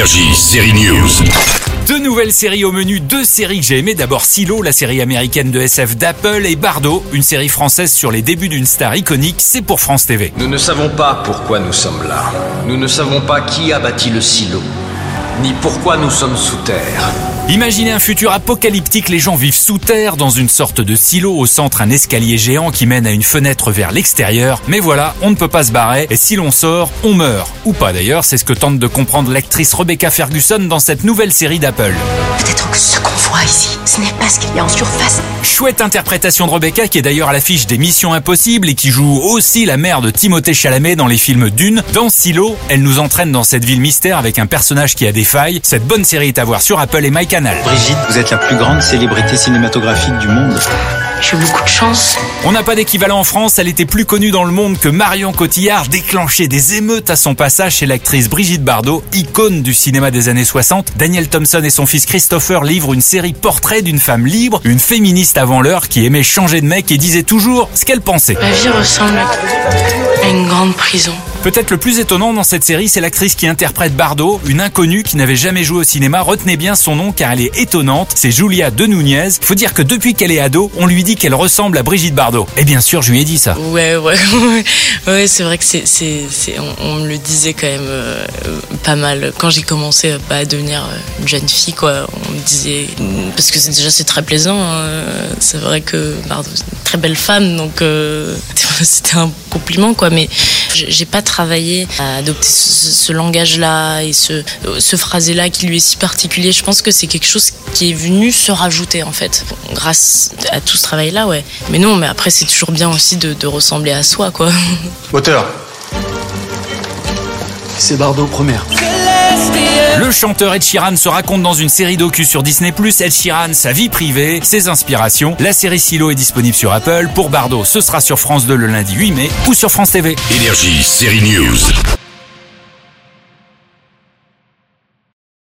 Énergie, série News. Deux nouvelles séries au menu, deux séries que j'ai aimées. D'abord Silo, la série américaine de SF d'Apple, et Bardo, une série française sur les débuts d'une star iconique, c'est pour France TV. Nous ne savons pas pourquoi nous sommes là. Nous ne savons pas qui a bâti le silo, ni pourquoi nous sommes sous terre. Imaginez un futur apocalyptique, les gens vivent sous terre, dans une sorte de silo, au centre un escalier géant qui mène à une fenêtre vers l'extérieur. Mais voilà, on ne peut pas se barrer, et si l'on sort, on meurt. Ou pas d'ailleurs, c'est ce que tente de comprendre l'actrice Rebecca Ferguson dans cette nouvelle série d'Apple. Peut-être que ce qu'on voit ici, ce n'est pas ce qu'il y a en surface. Chouette interprétation de Rebecca qui est d'ailleurs à l'affiche des Missions Impossibles et qui joue aussi la mère de Timothée Chalamet dans les films Dune. Dans Silo, elle nous entraîne dans cette ville mystère avec un personnage qui a des failles. Cette bonne série est à voir sur Apple et MyCanal. Brigitte, vous êtes la plus grande célébrité cinématographique du monde. J'ai beaucoup de chance. On n'a pas d'équivalent en France, elle était plus connue dans le monde que Marion Cotillard, déclenchait des émeutes à son passage chez l'actrice Brigitte Bardot, icône du cinéma des années 60. Daniel Thompson et son fils Christopher livrent une série portrait d'une femme libre, une féministe avant l'heure qui aimait changer de mec et disait toujours ce qu'elle pensait. Ma vie ressemble à une grande prison. Peut-être le plus étonnant dans cette série, c'est l'actrice qui interprète Bardot, une inconnue qui n'avait jamais joué au cinéma. Retenez bien son nom car elle est étonnante. C'est Julia De Nunez. Faut dire que depuis qu'elle est ado, on lui dit qu'elle ressemble à Brigitte Bardot. Et bien sûr, je lui ai dit ça. Ouais, ouais, ouais, c'est vrai que c'est, on, on, me le disait quand même euh, pas mal quand j'ai commencé bah, à devenir euh, une jeune fille, quoi. On me disait parce que c'est, déjà c'est très plaisant. Hein. C'est vrai que Bardot, c'est une très belle femme, donc euh, c'était un compliment, quoi. Mais j'ai pas travaillé à adopter ce, ce langage-là et ce, ce phrasé-là qui lui est si particulier. Je pense que c'est quelque chose qui est venu se rajouter en fait, grâce à tout ce travail-là, ouais. Mais non, mais après c'est toujours bien aussi de, de ressembler à soi, quoi. Moteur. C'est Bardot, première. Le chanteur Ed Sheeran se raconte dans une série docu sur Disney+. Ed Sheeran, sa vie privée, ses inspirations. La série Silo est disponible sur Apple. Pour Bardot, ce sera sur France 2 le lundi 8 mai ou sur France TV. Énergie, série News.